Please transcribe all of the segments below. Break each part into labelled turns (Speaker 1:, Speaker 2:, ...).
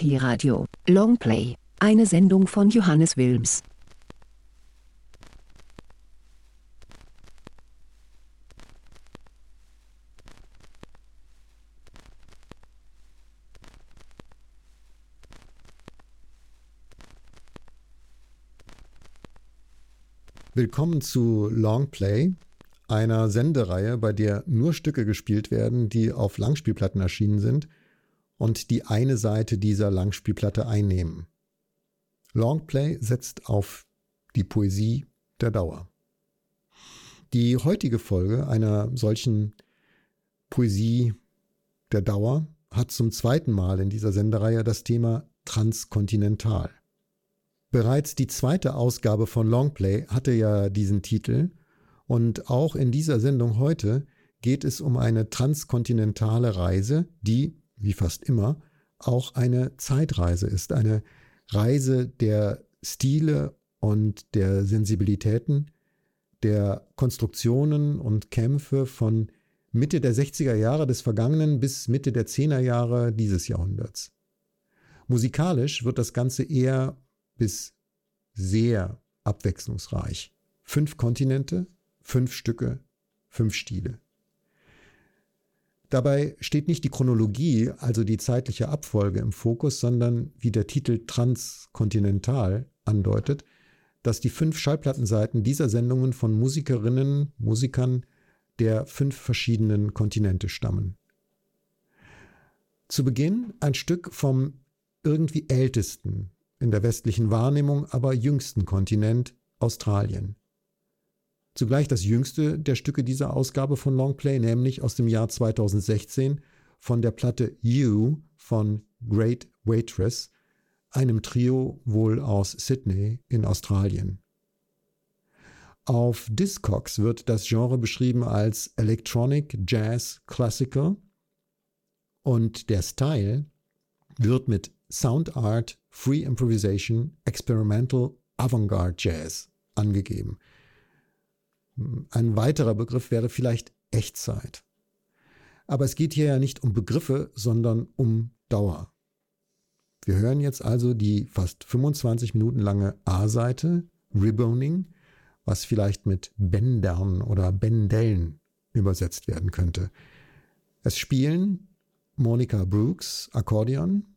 Speaker 1: Pi-Radio, Longplay, eine Sendung von Johannes Wilms.
Speaker 2: Willkommen zu Longplay, einer Sendereihe, bei der nur Stücke gespielt werden, die auf Langspielplatten erschienen sind und die eine Seite dieser Langspielplatte einnehmen. Longplay setzt auf die Poesie der Dauer. Die heutige Folge einer solchen Poesie der Dauer hat zum zweiten Mal in dieser Sendereihe das Thema Transkontinental. Bereits die zweite Ausgabe von Longplay hatte ja diesen Titel und auch in dieser Sendung heute geht es um eine transkontinentale Reise, die, wie fast immer, auch eine Zeitreise ist, eine Reise der Stile und der Sensibilitäten, der Konstruktionen und Kämpfe von Mitte der 60er Jahre des vergangenen bis Mitte der 10er Jahre dieses Jahrhunderts. Musikalisch wird das Ganze eher bis sehr abwechslungsreich. Fünf Kontinente, fünf Stücke, fünf Stile. Dabei steht nicht die Chronologie, also die zeitliche Abfolge im Fokus, sondern wie der Titel Transkontinental andeutet, dass die fünf Schallplattenseiten dieser Sendungen von Musikerinnen, Musikern der fünf verschiedenen Kontinente stammen. Zu Beginn ein Stück vom irgendwie ältesten in der westlichen Wahrnehmung aber jüngsten Kontinent Australien. Zugleich das jüngste der Stücke dieser Ausgabe von Longplay, nämlich aus dem Jahr 2016 von der Platte You von Great Waitress, einem Trio wohl aus Sydney in Australien. Auf Discogs wird das Genre beschrieben als Electronic Jazz Classical und der Style wird mit Sound Art, Free Improvisation, Experimental, Avantgarde Jazz angegeben. Ein weiterer Begriff wäre vielleicht Echtzeit. Aber es geht hier ja nicht um Begriffe, sondern um Dauer. Wir hören jetzt also die fast 25 Minuten lange A-Seite, Reboning, was vielleicht mit Bändern oder Bändellen übersetzt werden könnte. Es spielen Monica Brooks, Akkordeon,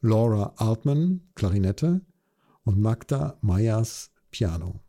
Speaker 2: Laura Altman, Klarinette und Magda Meyers, Piano.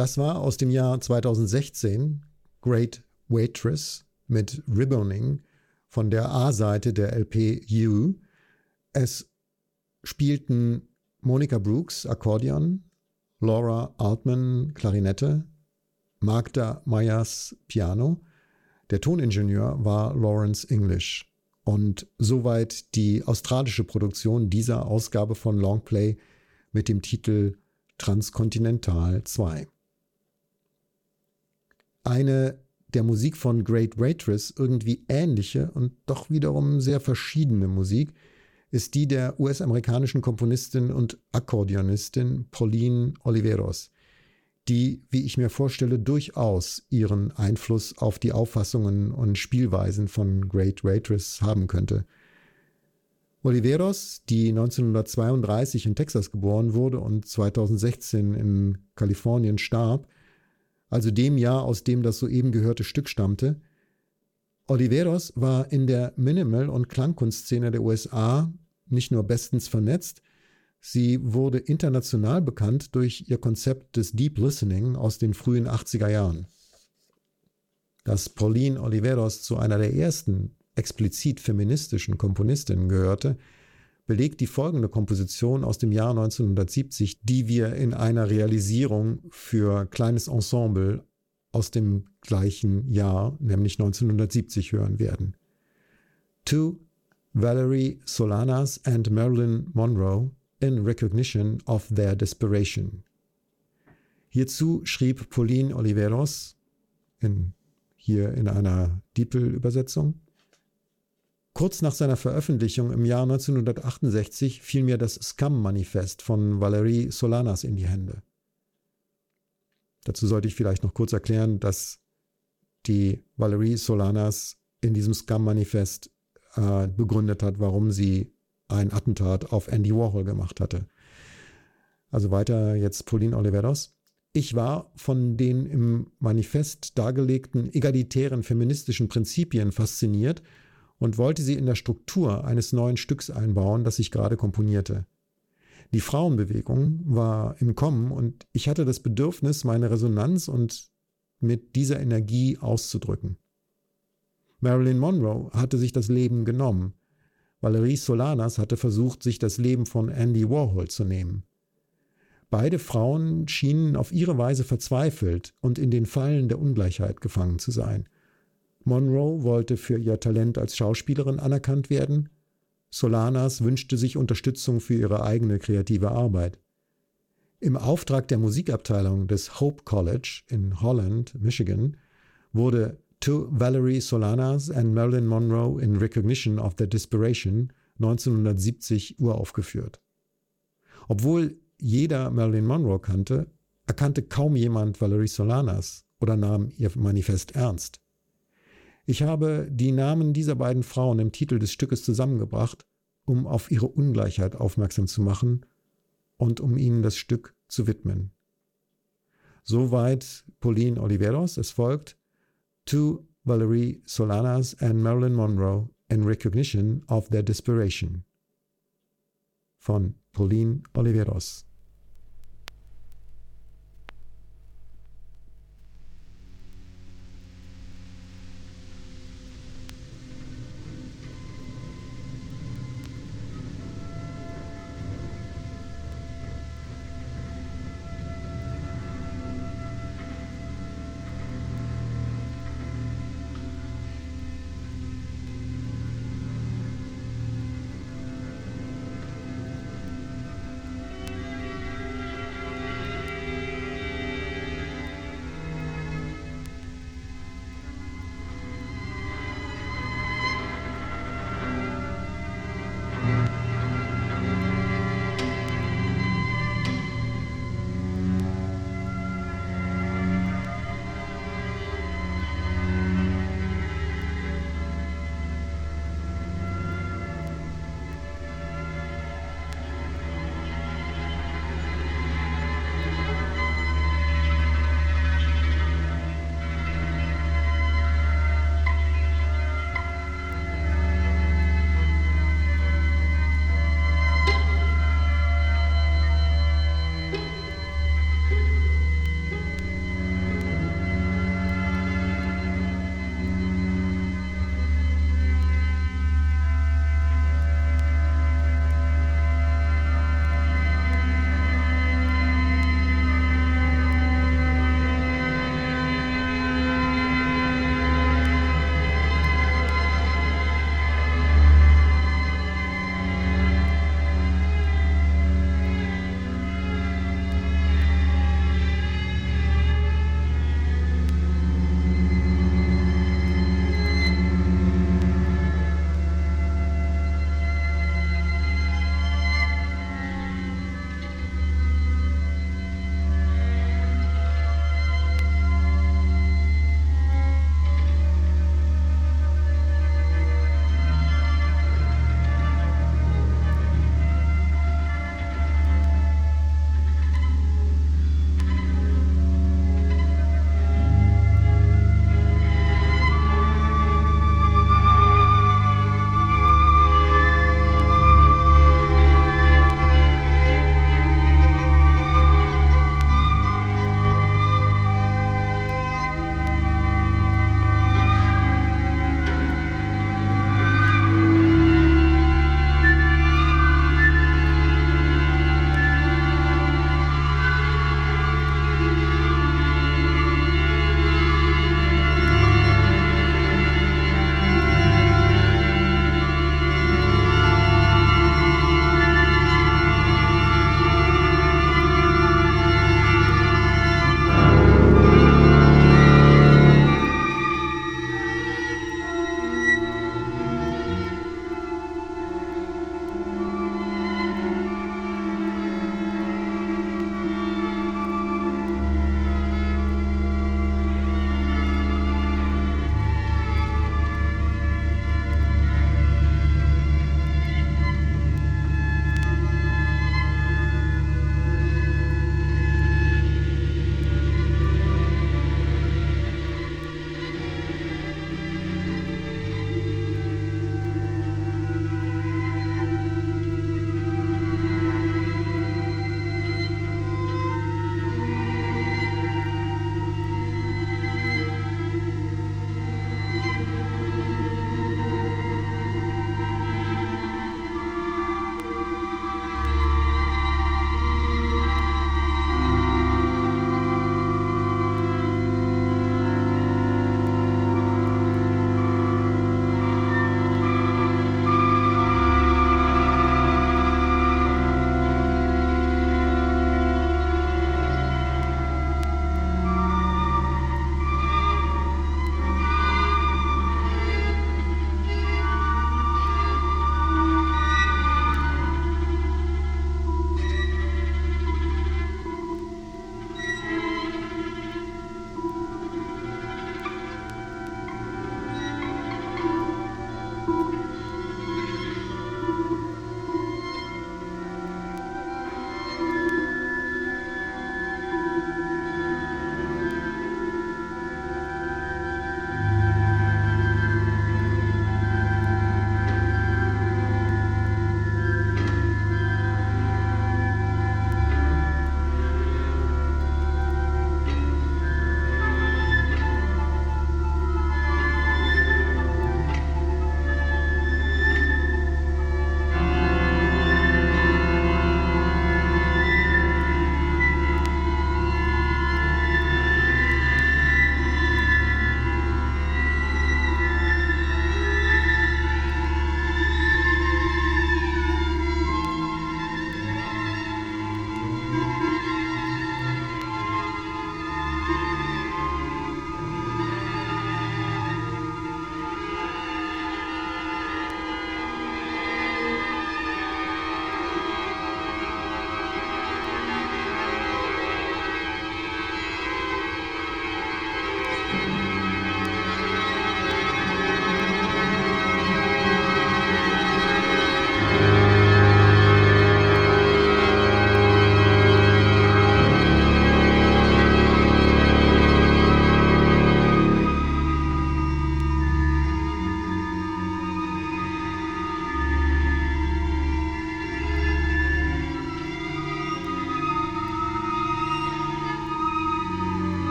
Speaker 2: Das war aus dem Jahr 2016 Great Waitress mit Ribboning von der A-Seite der LP You. Es spielten Monica Brooks Akkordeon, Laura Altman Klarinette, Magda Meyers Piano. Der Toningenieur war Lawrence English. Und soweit die australische Produktion dieser Ausgabe von Longplay mit dem Titel Transkontinental 2. eine der Musik von Great Waitress irgendwie ähnliche und doch wiederum sehr verschiedene Musik ist die der US-amerikanischen Komponistin und Akkordeonistin Pauline Oliveros, die, wie ich mir vorstelle, durchaus ihren Einfluss auf die Auffassungen und Spielweisen von Great Waitress haben könnte. Oliveros, die 1932 in Texas geboren wurde und 2016 in Kalifornien starb, also dem Jahr, aus dem das soeben gehörte Stück stammte, Oliveros war in der Minimal- und Klangkunstszene der USA nicht nur bestens vernetzt, sie wurde international bekannt durch ihr Konzept des Deep Listening aus den frühen 80er Jahren. Dass Pauline Oliveros zu einer der ersten explizit feministischen Komponistinnen gehörte, belegt die folgende Komposition aus dem Jahr 1970, die wir in einer Realisierung für kleines Ensemble aus dem gleichen Jahr, nämlich 1970, hören werden. To Valerie Solanas and Marilyn Monroe in recognition of their desperation. Hierzu schrieb Pauline Oliveros in, hier in einer Diepel-Übersetzung Kurz nach seiner Veröffentlichung im Jahr 1968 fiel mir das Scum-Manifest von Valerie Solanas in die Hände. Dazu sollte ich vielleicht noch kurz erklären, dass die Valerie Solanas in diesem Scum-Manifest äh, begründet hat, warum sie ein Attentat auf Andy Warhol gemacht hatte. Also weiter jetzt Pauline Oliveros. Ich war von den im Manifest dargelegten egalitären feministischen Prinzipien fasziniert und wollte sie in der Struktur eines neuen Stücks einbauen, das ich gerade komponierte. Die Frauenbewegung war im Kommen und ich hatte das Bedürfnis, meine Resonanz und mit dieser Energie auszudrücken. Marilyn Monroe hatte sich das Leben genommen. Valerie Solanas hatte versucht, sich das Leben von Andy Warhol zu nehmen. Beide Frauen schienen auf ihre Weise verzweifelt und in den Fallen der Ungleichheit gefangen zu sein – Monroe wollte für ihr Talent als Schauspielerin anerkannt werden. Solanas wünschte sich Unterstützung für ihre eigene kreative Arbeit. Im Auftrag der Musikabteilung des Hope College in Holland, Michigan, wurde To Valerie Solanas and Marilyn Monroe in Recognition of Their Desperation 1970 uraufgeführt. Obwohl jeder Marilyn Monroe kannte, erkannte kaum jemand Valerie Solanas oder nahm ihr Manifest ernst. Ich habe die Namen dieser beiden Frauen im Titel des Stückes zusammengebracht, um auf ihre Ungleichheit aufmerksam zu machen und um ihnen das Stück zu widmen. Soweit Pauline Oliveros. Es folgt To Valerie Solanas and Marilyn Monroe in Recognition of Their Desperation von Pauline Oliveros.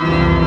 Speaker 2: Yeah.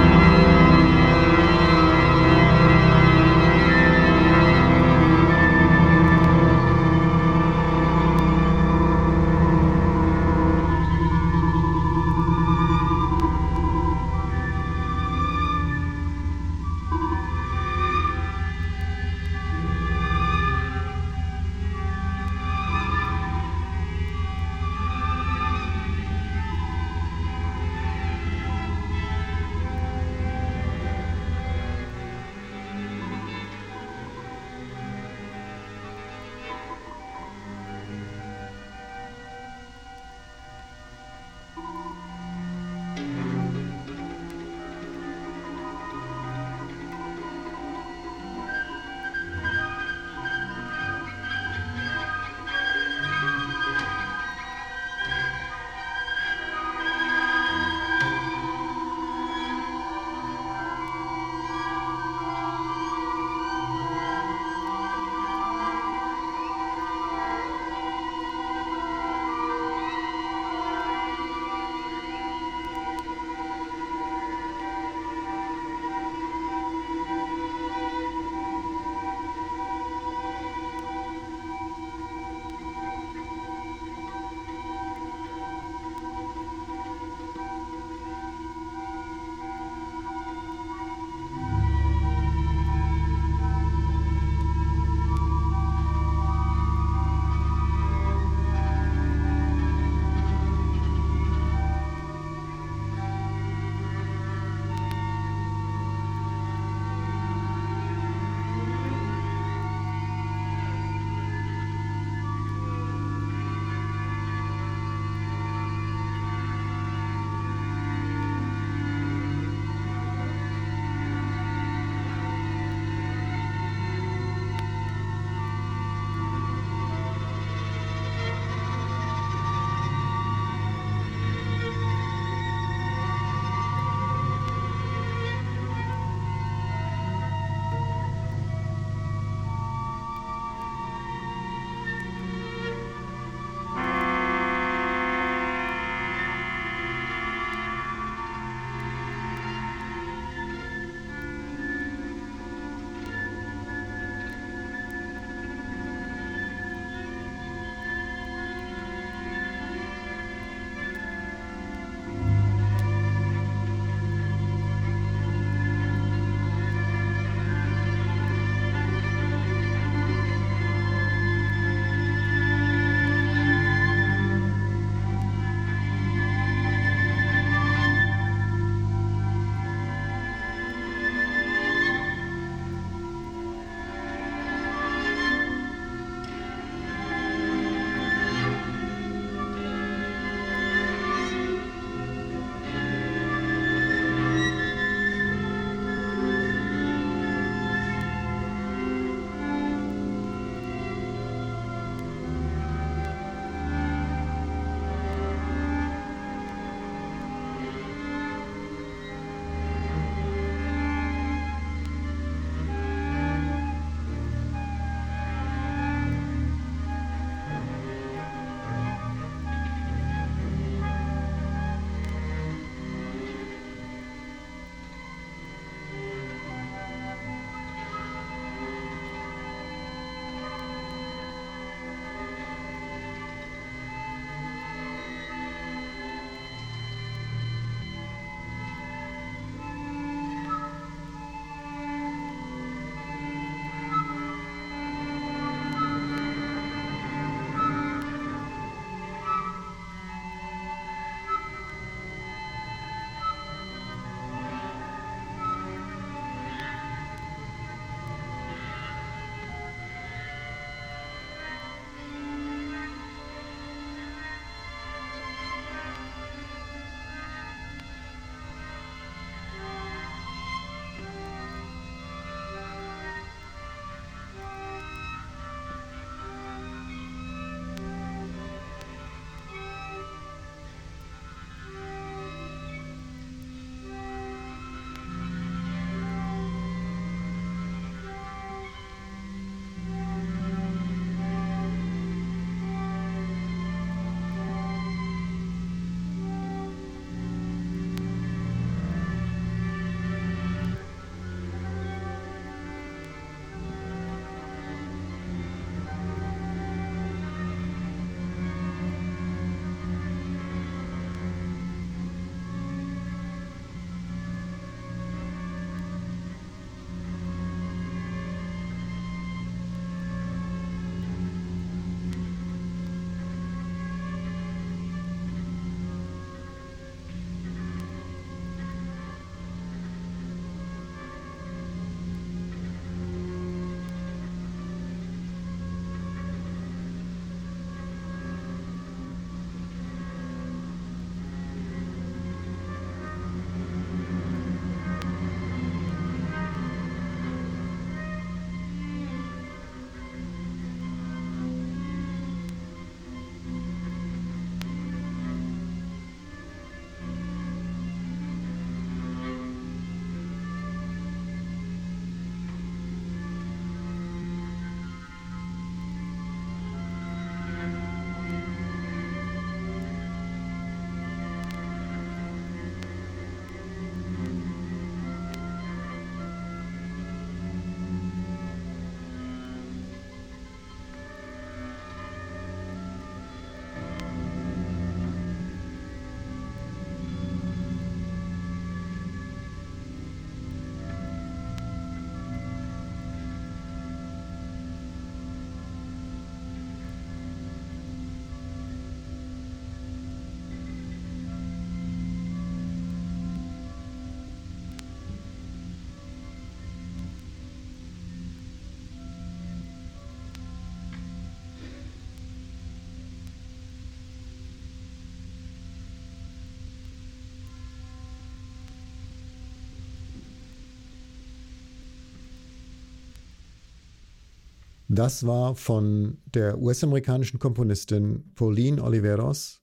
Speaker 2: Das war von der US-amerikanischen Komponistin Pauline Oliveros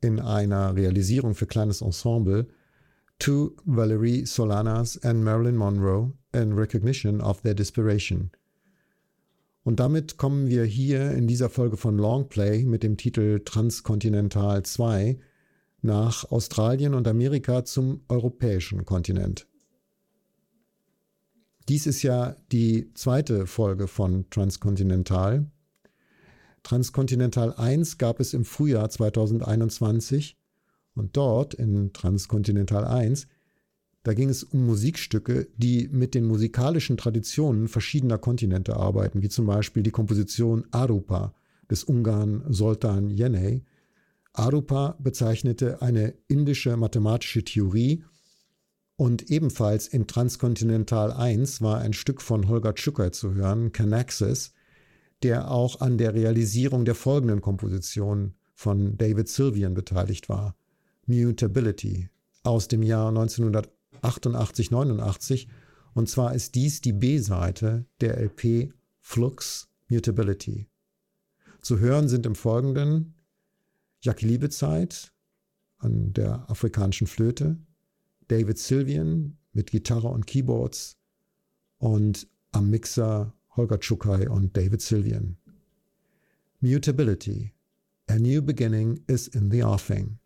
Speaker 2: in einer Realisierung für kleines Ensemble to Valerie Solanas and Marilyn Monroe in recognition of their desperation. Und damit kommen wir hier in dieser Folge von Longplay mit dem Titel Transkontinental 2 nach Australien und Amerika zum europäischen Kontinent. Dies ist ja die zweite Folge von Transkontinental. Transkontinental 1 gab es im Frühjahr 2021 und dort in Transkontinental 1, da ging es um Musikstücke, die mit den musikalischen Traditionen verschiedener Kontinente arbeiten, wie zum Beispiel die Komposition Arupa des Ungarn Soltan Jeney. Arupa bezeichnete eine indische mathematische Theorie und ebenfalls in Transkontinental 1 war ein Stück von Holger Tschukai zu hören, Canaxis, der auch an der Realisierung der folgenden Komposition von David Sylvian beteiligt war. Mutability aus dem Jahr 1988-89 und zwar ist dies die B-Seite der LP Flux Mutability. Zu hören sind im Folgenden Jackie Liebezeit an der afrikanischen Flöte, David Sylvian mit Gitarre und Keyboards und am Mixer Holger Tschukai und David Sylvian. Mutability. A new beginning is in the offing.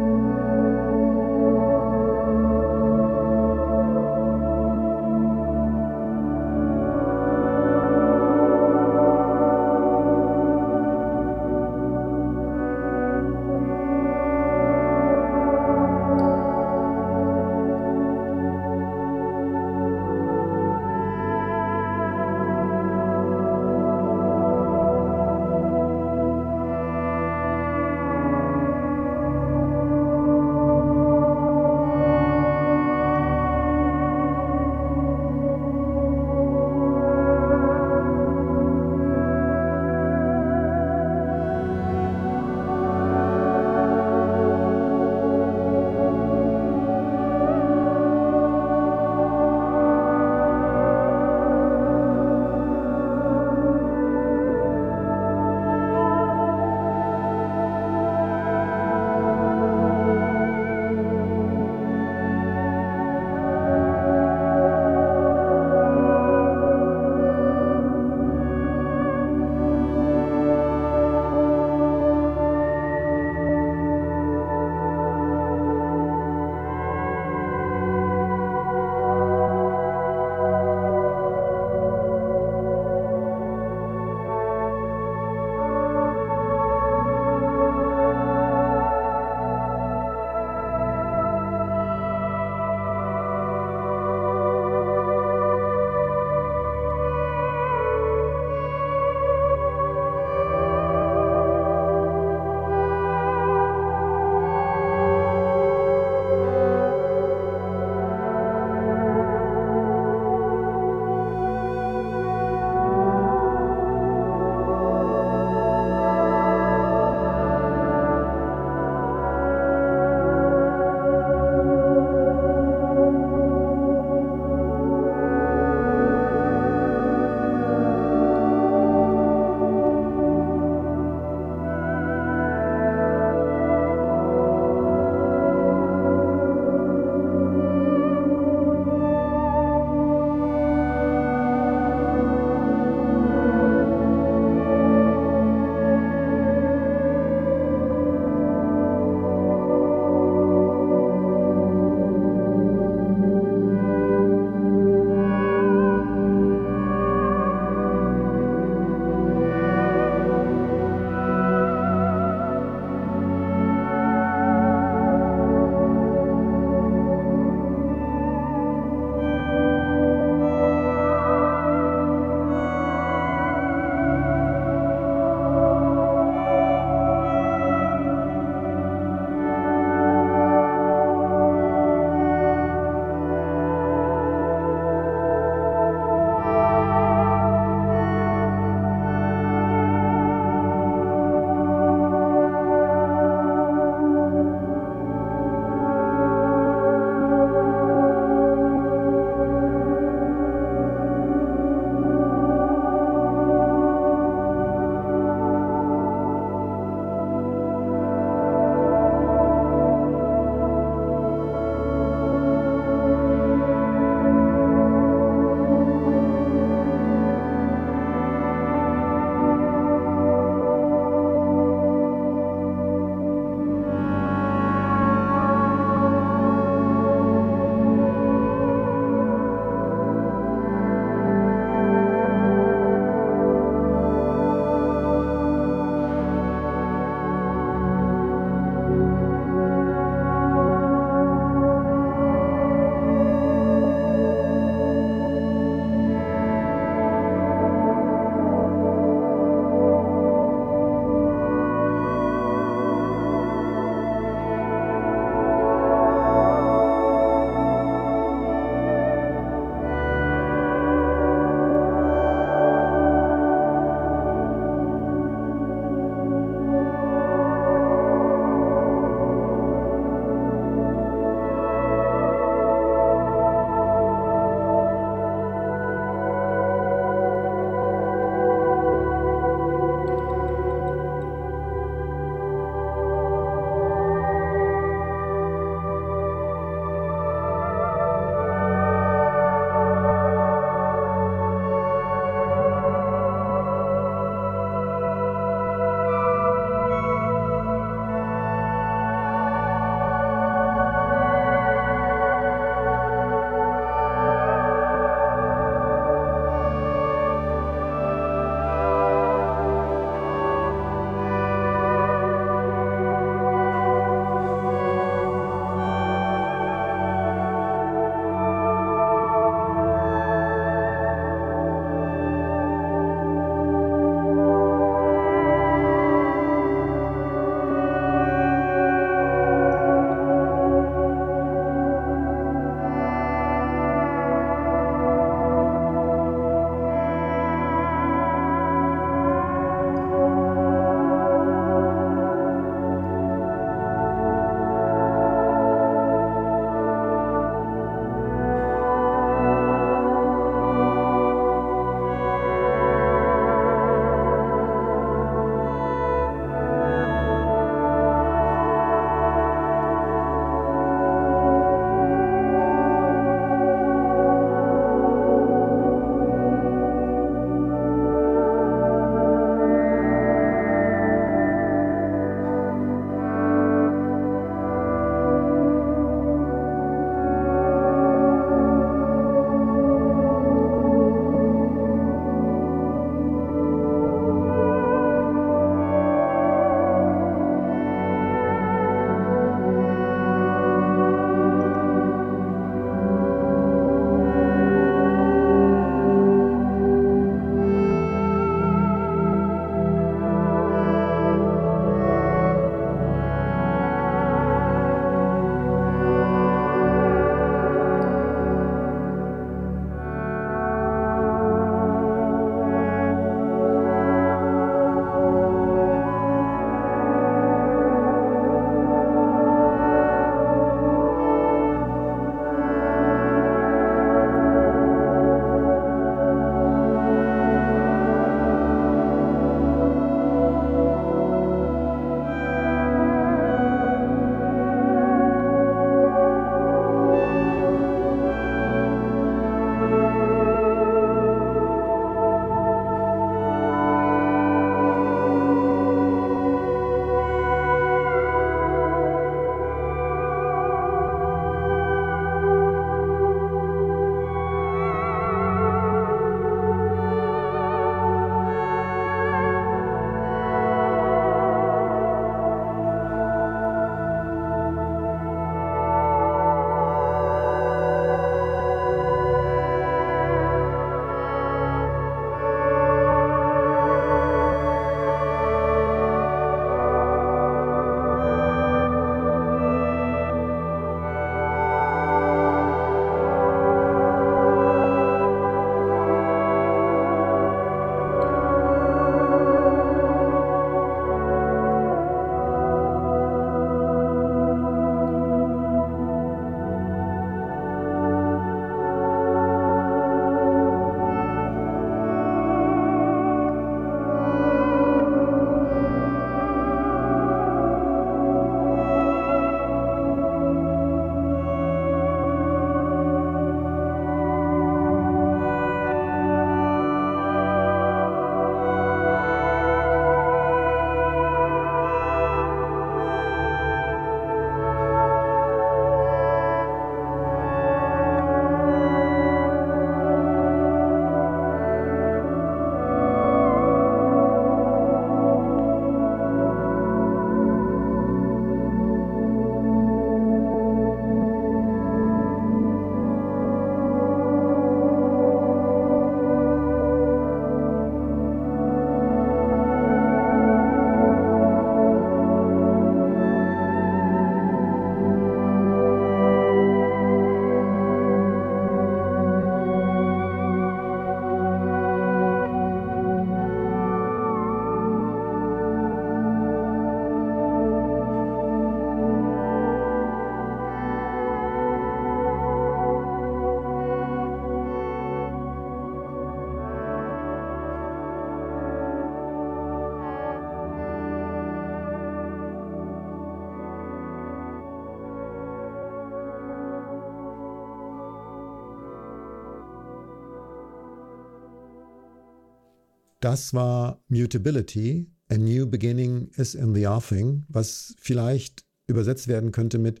Speaker 2: Das war Mutability, A New Beginning is in the Offing, was vielleicht übersetzt werden könnte mit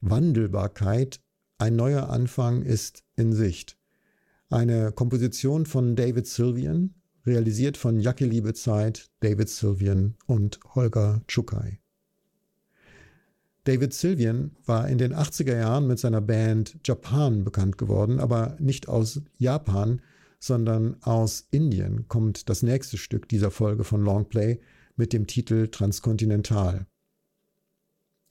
Speaker 2: Wandelbarkeit, ein neuer Anfang ist in Sicht. Eine Komposition von David Sylvian, realisiert von Jacke Liebezeit, David Sylvian und Holger Tschukai. David Sylvian war in den 80er Jahren mit seiner Band Japan bekannt geworden, aber nicht aus Japan, sondern aus Indien kommt das nächste Stück dieser Folge von Longplay mit dem Titel Transkontinental.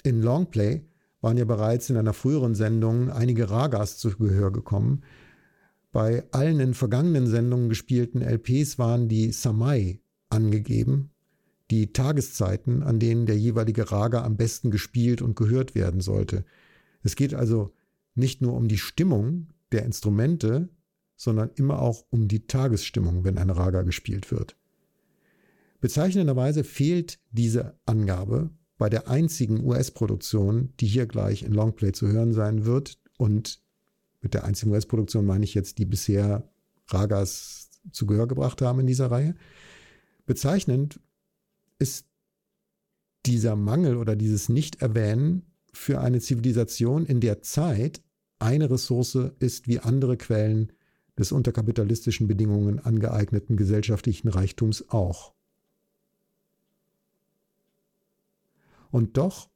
Speaker 2: In Longplay waren ja bereits in einer früheren Sendung einige Ragas zu Gehör gekommen. Bei allen in vergangenen Sendungen gespielten LPs waren die Samai angegeben, die Tageszeiten, an denen der jeweilige Raga am besten gespielt und gehört werden sollte. Es geht also nicht nur um die Stimmung der Instrumente, sondern immer auch um die Tagesstimmung, wenn ein Raga gespielt wird. Bezeichnenderweise fehlt diese Angabe bei der einzigen US-Produktion, die hier gleich in Longplay zu hören sein wird. Und mit der einzigen US-Produktion meine ich jetzt, die bisher Ragas zu Gehör gebracht haben in dieser Reihe. Bezeichnend ist dieser Mangel oder dieses Nicht-Erwähnen für eine Zivilisation, in der Zeit eine Ressource ist wie andere Quellen des unter kapitalistischen Bedingungen angeeigneten gesellschaftlichen Reichtums auch. Und doch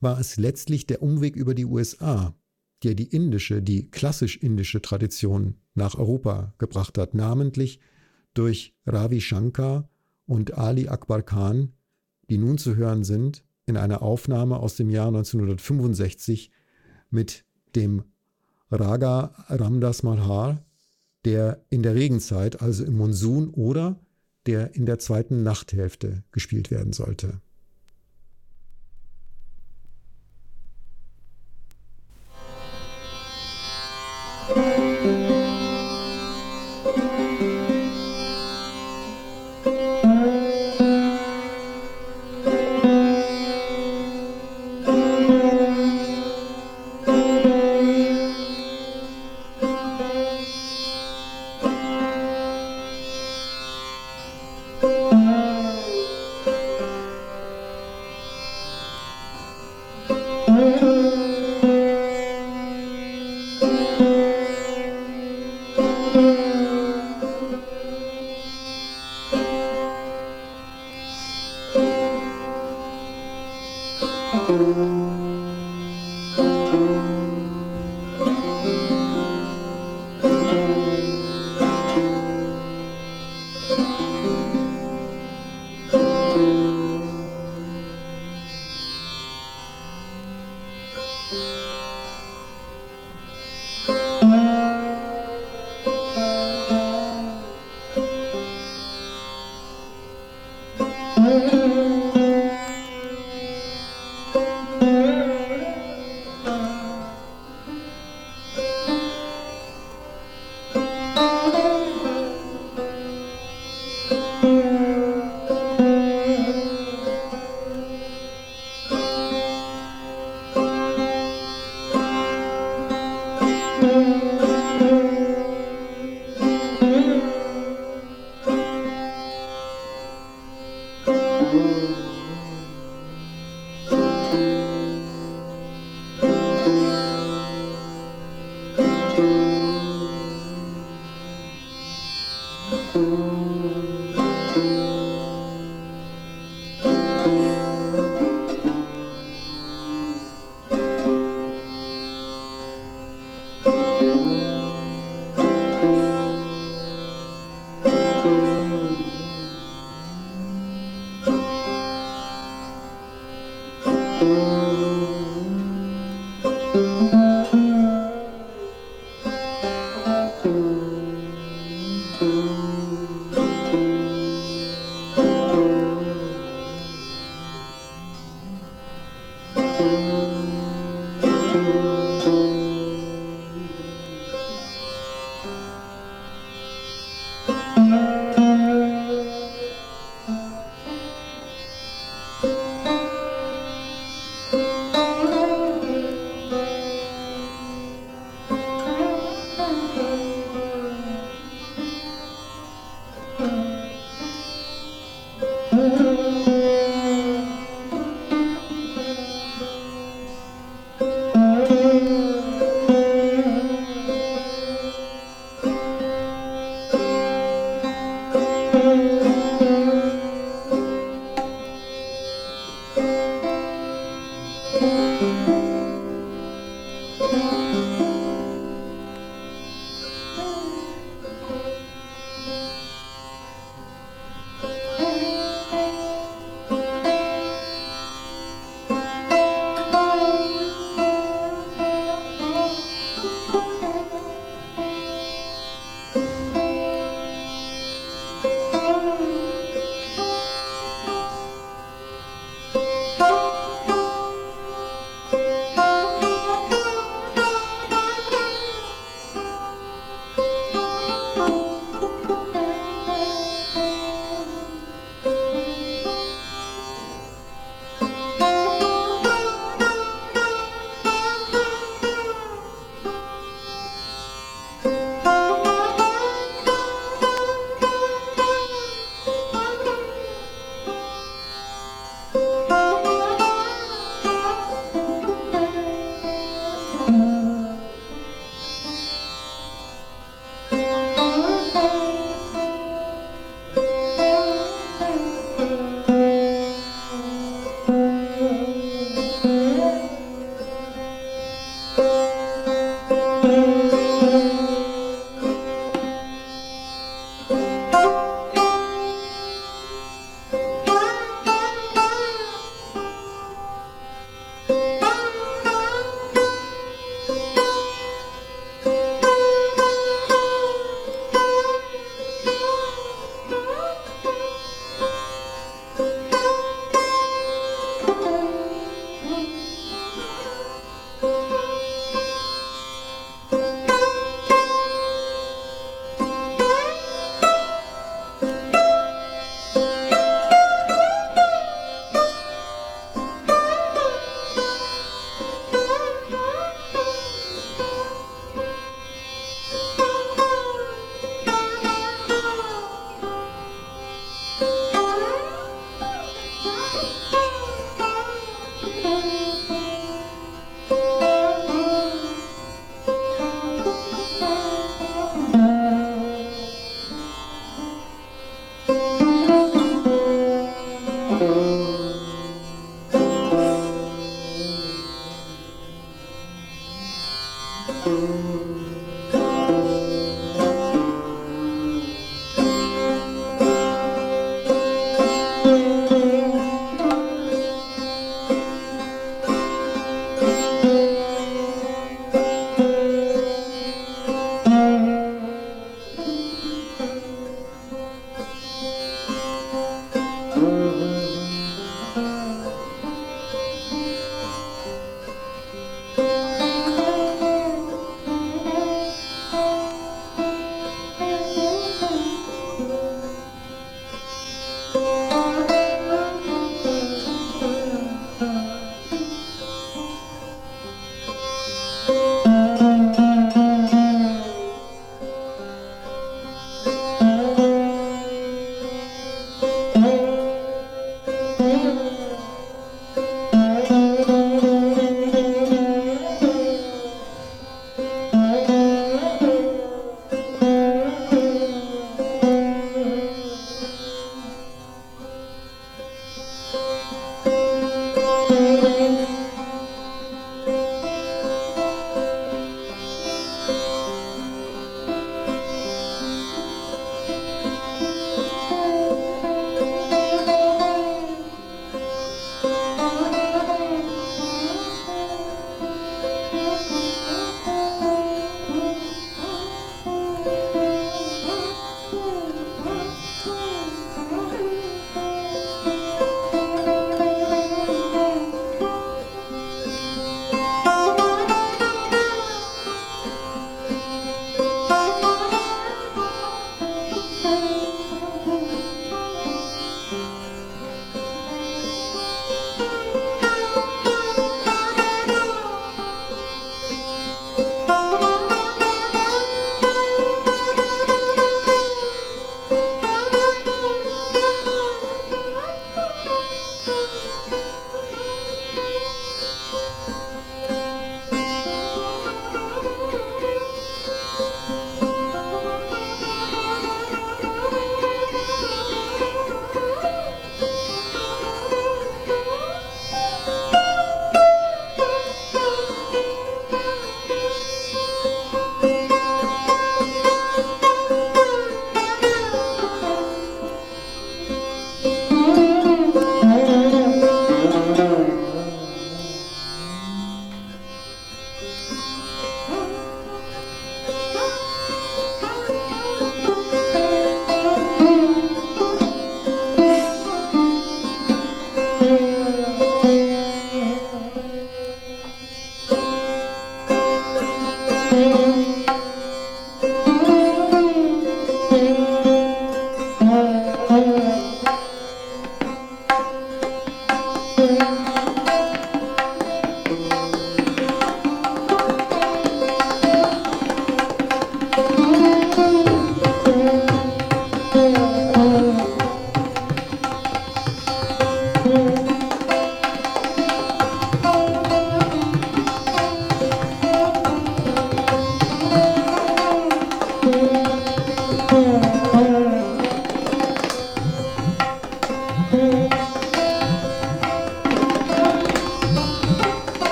Speaker 2: war es letztlich der Umweg über die USA, der die indische, die klassisch indische Tradition nach Europa gebracht hat, namentlich durch Ravi Shankar und Ali Akbar Khan, die nun zu hören sind in einer Aufnahme aus dem Jahr 1965 mit dem Raga Ramdas Malhar, der in der Regenzeit, also im Monsun oder der in der zweiten Nachthälfte gespielt werden sollte.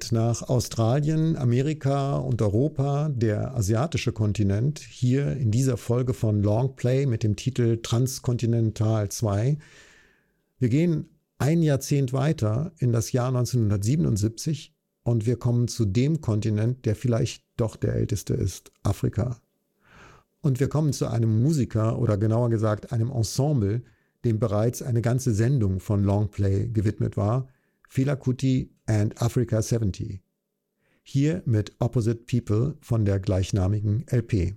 Speaker 2: Soweit nach Australien, Amerika und Europa der asiatische Kontinent. Hier in dieser Folge von Long Play mit dem Titel Transkontinental 2. Wir gehen ein Jahrzehnt weiter in das Jahr 1977 und wir kommen zu dem Kontinent, der vielleicht doch der älteste ist, Afrika. Und wir kommen zu einem Musiker oder genauer gesagt einem Ensemble, dem bereits eine ganze Sendung von Longplay gewidmet war, Fela Kuti and Africa 70. Hier mit Opposite People von der gleichnamigen LP.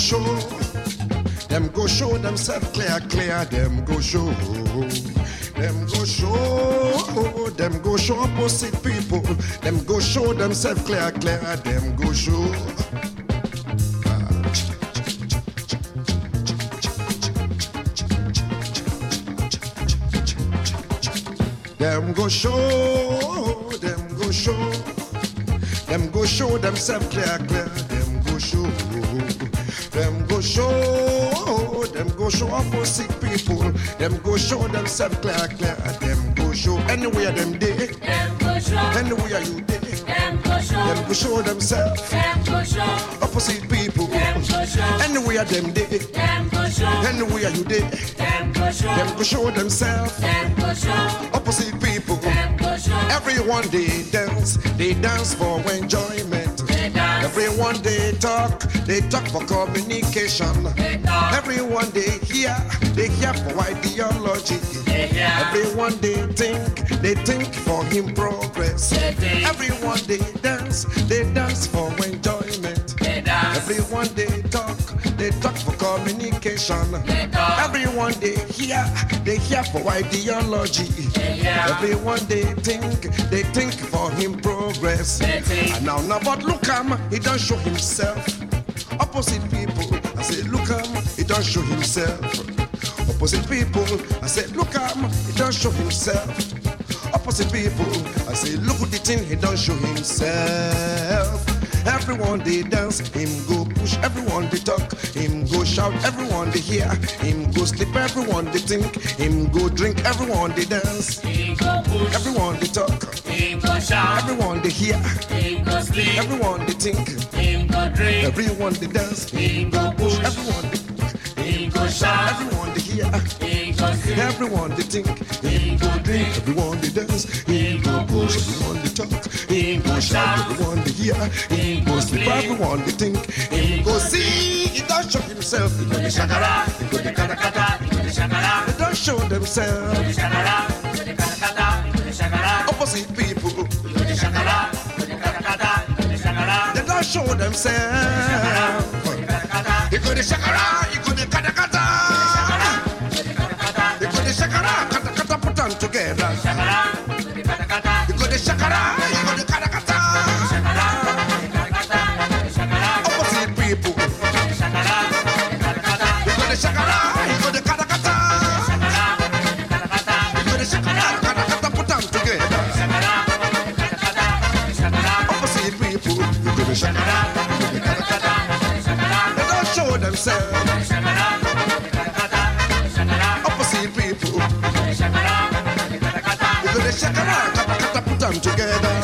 Speaker 3: Show. Them go show themselves clear, clear, them go show. Them go show, them go show opposite people. Them go show themselves clear, clear, them go show. Them go show, them go show. Them go show themselves clear, clear. Them go show themselves clear, clear. Them go show anywhere them day.
Speaker 4: Them go show,
Speaker 3: Anywhere you day.
Speaker 4: them go show,
Speaker 3: Them go show themselves
Speaker 4: them go show,
Speaker 3: opposite people.
Speaker 4: them go show,
Speaker 3: Anywhere them day.
Speaker 4: them go show,
Speaker 3: Anywhere you day.
Speaker 4: them go show,
Speaker 3: Them go show themselves
Speaker 4: them go show,
Speaker 3: opposite people.
Speaker 4: them go show.
Speaker 3: Everyone they dance, they dance for enjoyment.
Speaker 4: They dance,
Speaker 3: Everyone they talk, they talk for communication.
Speaker 4: talk,
Speaker 3: Everyone they hear, they hear for ideology. Everyone they think, they think for him progress. Everyone they dance, they dance for enjoyment. Everyone they talk, they talk for communication.
Speaker 4: talk,
Speaker 3: Everyone they hear, they hear for ideology. Everyone they think, they think for him progress. And now, now, but look him, he don't show himself. Himself. Opposite people, I say, look at him, he don't show himself. Opposite people, I say, look at the thing, he don't show himself. Everyone they dance, him go push, everyone they talk, him go shout, everyone they hear, him go sleep, everyone they think, him go drink, everyone they dance,
Speaker 4: he go push,
Speaker 3: everyone they talk,
Speaker 4: him go shout,
Speaker 3: everyone they hear,
Speaker 4: him go sleep,
Speaker 3: everyone they think,
Speaker 4: him go drink,
Speaker 3: everyone they dance,
Speaker 4: him go push,
Speaker 3: everyone they, Everyone to hear, everyone to think, everyone to dance, everyone to talk, everyone to hear, everyone to think, everyone to see. He does show himself, he goes the shakara, he goes the katakata,
Speaker 4: he goes the shakara. He
Speaker 3: does show themselves, he goes the shakara, he goes the katakata, he goes the shakara. Opposite people, he goes the shakara. They don't show themselves, he goes the shakara, he quedan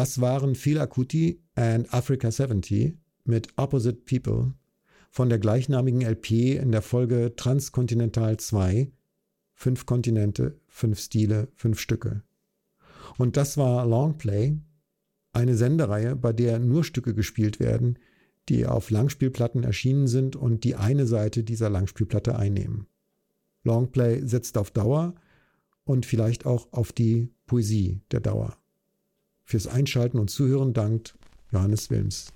Speaker 2: Das waren Fela Kuti and Africa 70 mit Opposite People von der gleichnamigen LP in der Folge Transkontinental 2. Fünf Kontinente, fünf Stile, fünf Stücke. Und das war Longplay, eine Sendereihe, bei der nur Stücke gespielt werden, die auf Langspielplatten erschienen sind und die eine Seite dieser Langspielplatte einnehmen. Longplay setzt auf Dauer und vielleicht auch auf die Poesie der Dauer. Fürs Einschalten und Zuhören dankt Johannes Wilms.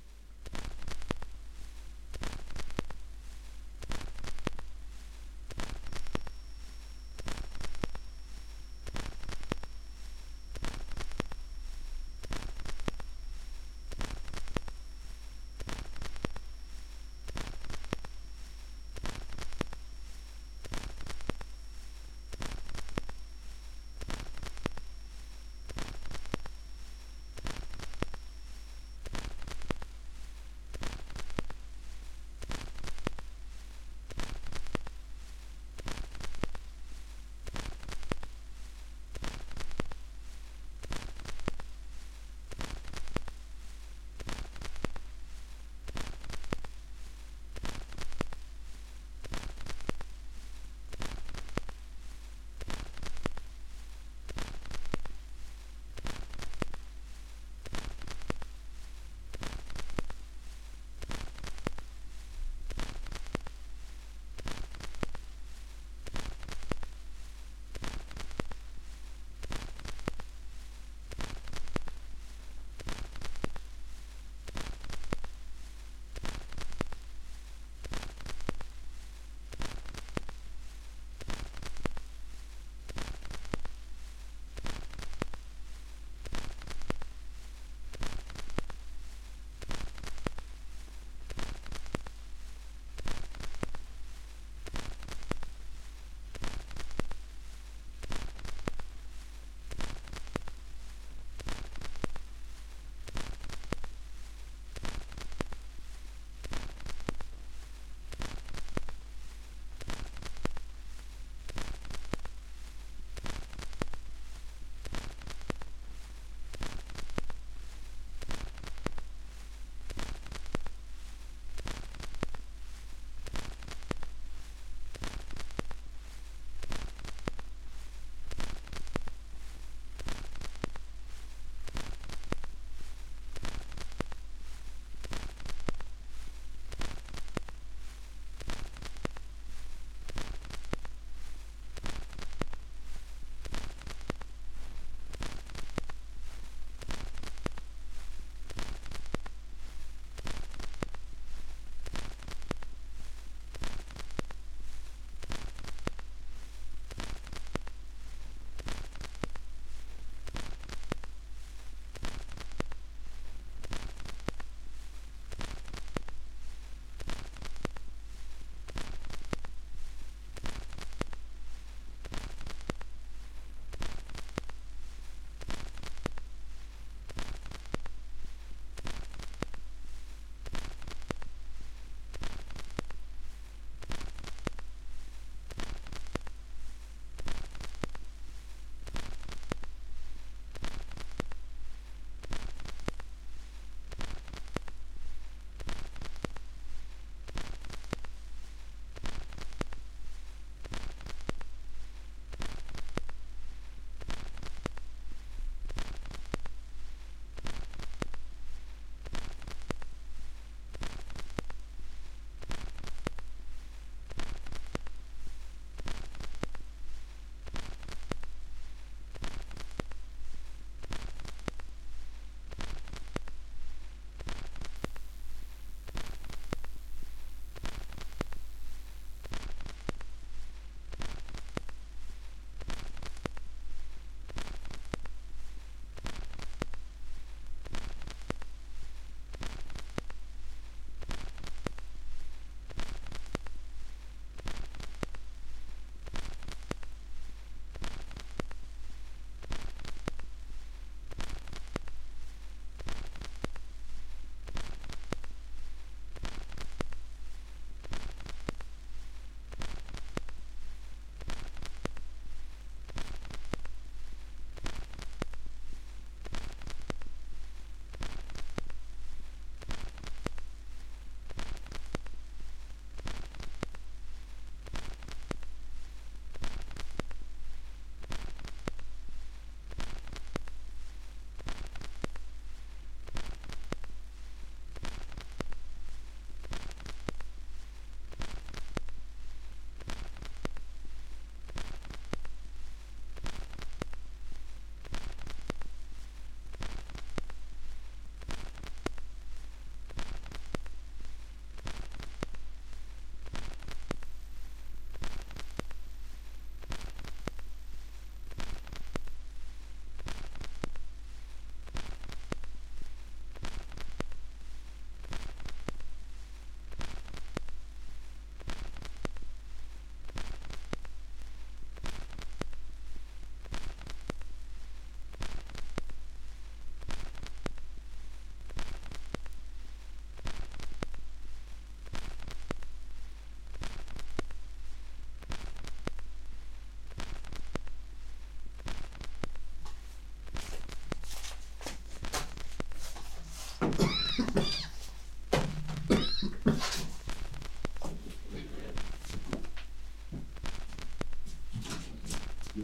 Speaker 5: Ich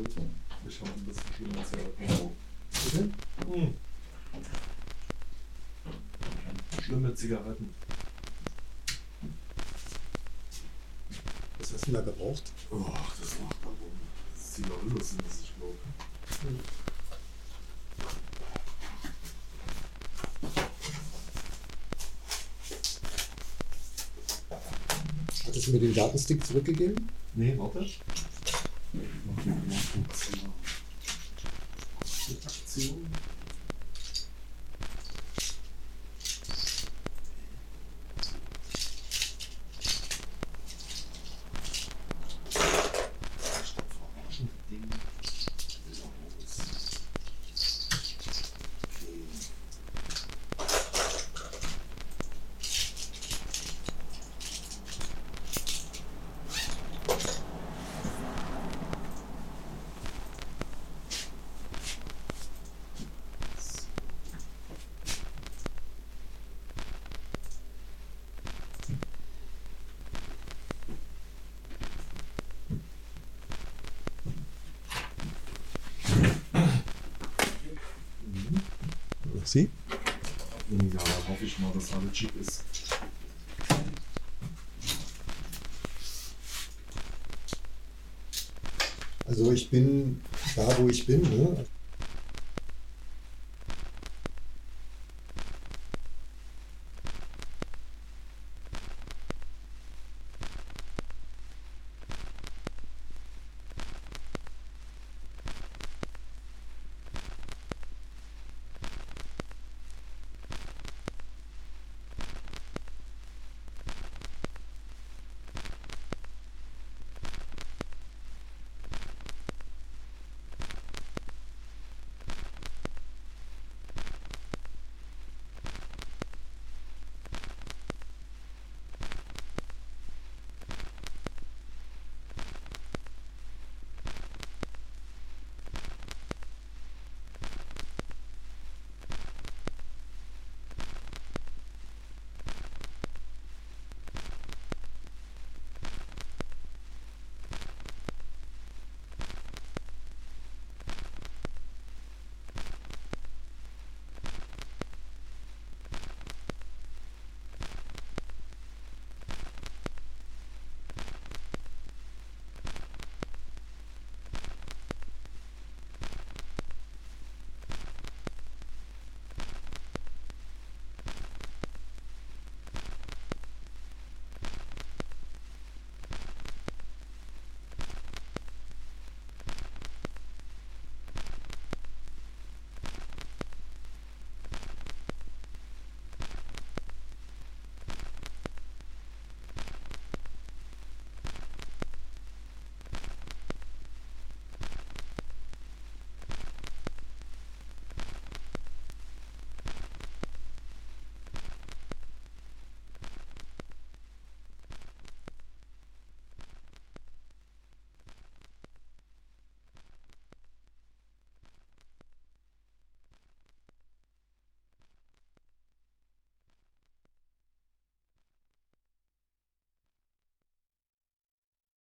Speaker 5: habe ein bisschen schlimmer als Zigaretten.
Speaker 2: Bitte?
Speaker 5: Hm. Schlimme Zigaretten.
Speaker 2: Was hast du denn da gebraucht?
Speaker 5: Oh, das macht da rum. Das Zigarillos sind das, ich glaube.
Speaker 2: Hattest du mir den Datenstick zurückgegeben?
Speaker 5: Nee, warte. Ich mach hier mal kurz hier die Aktion. Verarschen, Ding. Will auch raus. Okay.
Speaker 2: Sie?
Speaker 5: Ja, hoffe ich schick ist.
Speaker 2: Also ich bin da, wo ich bin. Ne?